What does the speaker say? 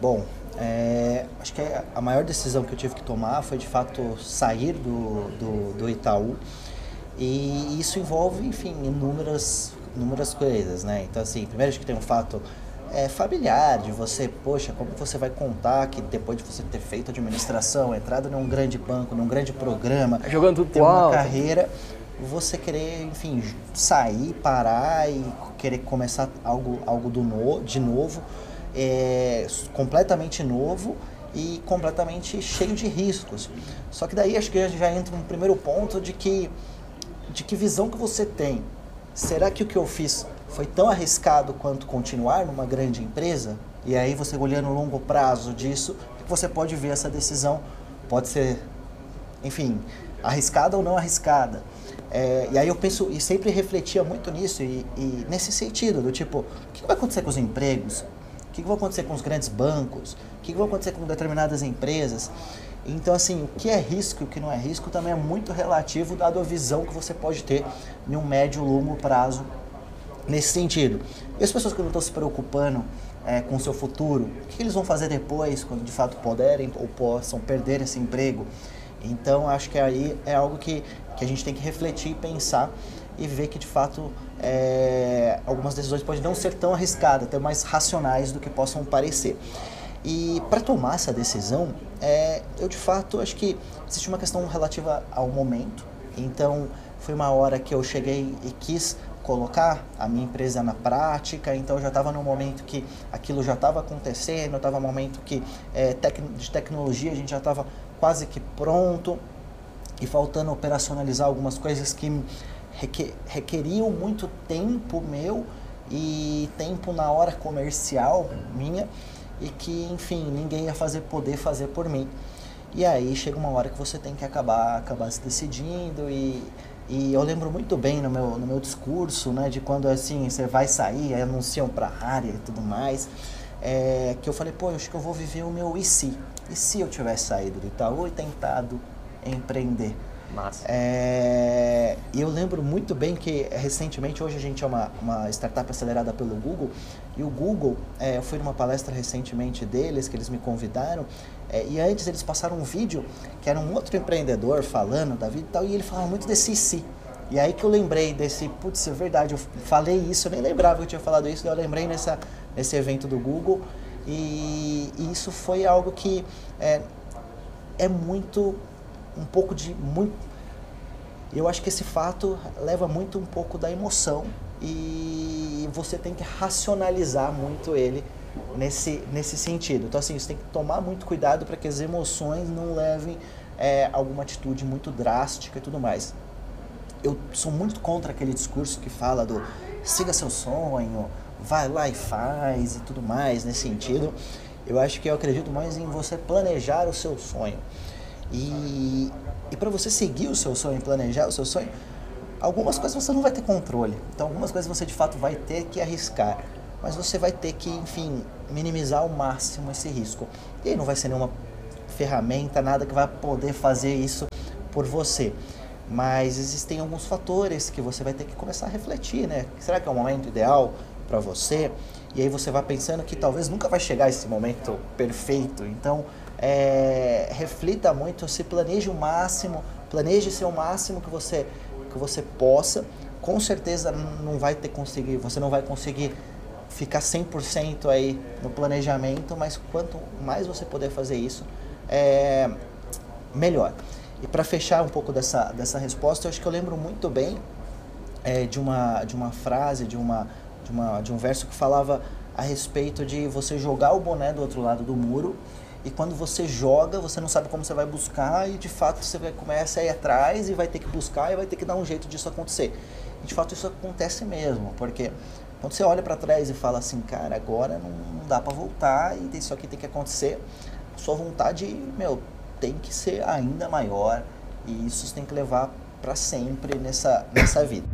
Bom, é, acho que a maior decisão que eu tive que tomar foi de fato sair do, do, do Itaú e isso envolve, enfim, inúmeras, inúmeras coisas, né? Então, assim, primeiro acho que tem um fato é, familiar de você, poxa, como você vai contar que depois de você ter feito administração, entrado num grande banco, num grande programa, jogando tudo ter uma alto. carreira, você querer, enfim, sair, parar e querer começar algo, algo do no, de novo, é, completamente novo e completamente cheio de riscos. Só que daí acho que já entra um primeiro ponto de que de que visão que você tem. Será que o que eu fiz foi tão arriscado quanto continuar numa grande empresa? E aí você olhando o longo prazo disso, você pode ver essa decisão pode ser, enfim, arriscada ou não arriscada. É, e aí eu penso e sempre refletia muito nisso e, e nesse sentido do tipo, o que vai acontecer com os empregos? O que vai acontecer com os grandes bancos? O que vai acontecer com determinadas empresas? Então, assim, o que é risco e o que não é risco também é muito relativo, dado a visão que você pode ter em um médio ou longo prazo nesse sentido. E as pessoas que não estão se preocupando é, com o seu futuro, o que eles vão fazer depois, quando de fato puderem ou possam perder esse emprego? Então, acho que aí é algo que, que a gente tem que refletir e pensar e ver que de fato é, algumas decisões podem não ser tão arriscadas, até mais racionais do que possam parecer. E para tomar essa decisão, é, eu de fato acho que existe uma questão relativa ao momento. Então, foi uma hora que eu cheguei e quis colocar a minha empresa na prática, então eu já estava no momento que aquilo já estava acontecendo, estava no momento que é, tec de tecnologia a gente já estava quase que pronto e faltando operacionalizar algumas coisas que requer, requeriam muito tempo meu e tempo na hora comercial minha e que, enfim, ninguém ia fazer poder fazer por mim. E aí chega uma hora que você tem que acabar, acabar se decidindo e, e eu lembro muito bem no meu, no meu discurso, né, de quando assim, você vai sair, aí anunciam para a área e tudo mais, é, que eu falei, pô, eu acho que eu vou viver o meu e se? E se eu tivesse saído do Itaú e tentado empreender? Massa. É, e eu lembro muito bem que recentemente, hoje a gente é uma, uma startup acelerada pelo Google, e o Google, é, eu fui numa palestra recentemente deles, que eles me convidaram, é, e antes eles passaram um vídeo que era um outro empreendedor falando da vida e tal, e ele falava muito desse si. E aí que eu lembrei desse, putz, é verdade, eu falei isso, eu nem lembrava que eu tinha falado isso, eu lembrei nessa, nesse evento do Google, e, e isso foi algo que é, é muito um pouco de muito eu acho que esse fato leva muito um pouco da emoção e você tem que racionalizar muito ele nesse, nesse sentido. Então, assim, você tem que tomar muito cuidado para que as emoções não levem é, alguma atitude muito drástica e tudo mais. Eu sou muito contra aquele discurso que fala do siga seu sonho, vai lá e faz e tudo mais nesse sentido. Eu acho que eu acredito mais em você planejar o seu sonho. E, e para você seguir o seu sonho, planejar o seu sonho, algumas coisas você não vai ter controle. Então, algumas coisas você de fato vai ter que arriscar. Mas você vai ter que, enfim, minimizar ao máximo esse risco. E aí não vai ser nenhuma ferramenta, nada que vai poder fazer isso por você. Mas existem alguns fatores que você vai ter que começar a refletir, né? Será que é o momento ideal para você? E aí você vai pensando que talvez nunca vai chegar esse momento perfeito. Então, é, reflita muito, se planeje o máximo, planeje ser o máximo que você, que você possa. Com certeza não vai ter conseguir, você não vai conseguir ficar 100% aí no planejamento, mas quanto mais você puder fazer isso, é melhor. E para fechar um pouco dessa, dessa resposta, eu acho que eu lembro muito bem é, de, uma, de uma frase, de, uma, de, uma, de um verso que falava a respeito de você jogar o boné do outro lado do muro e quando você joga, você não sabe como você vai buscar e de fato você vai, começa a ir atrás e vai ter que buscar e vai ter que dar um jeito disso acontecer. E de fato isso acontece mesmo, porque quando você olha para trás e fala assim, cara, agora não, não dá para voltar e isso aqui tem que acontecer, sua vontade, meu, tem que ser ainda maior e isso tem que levar para sempre nessa, nessa vida.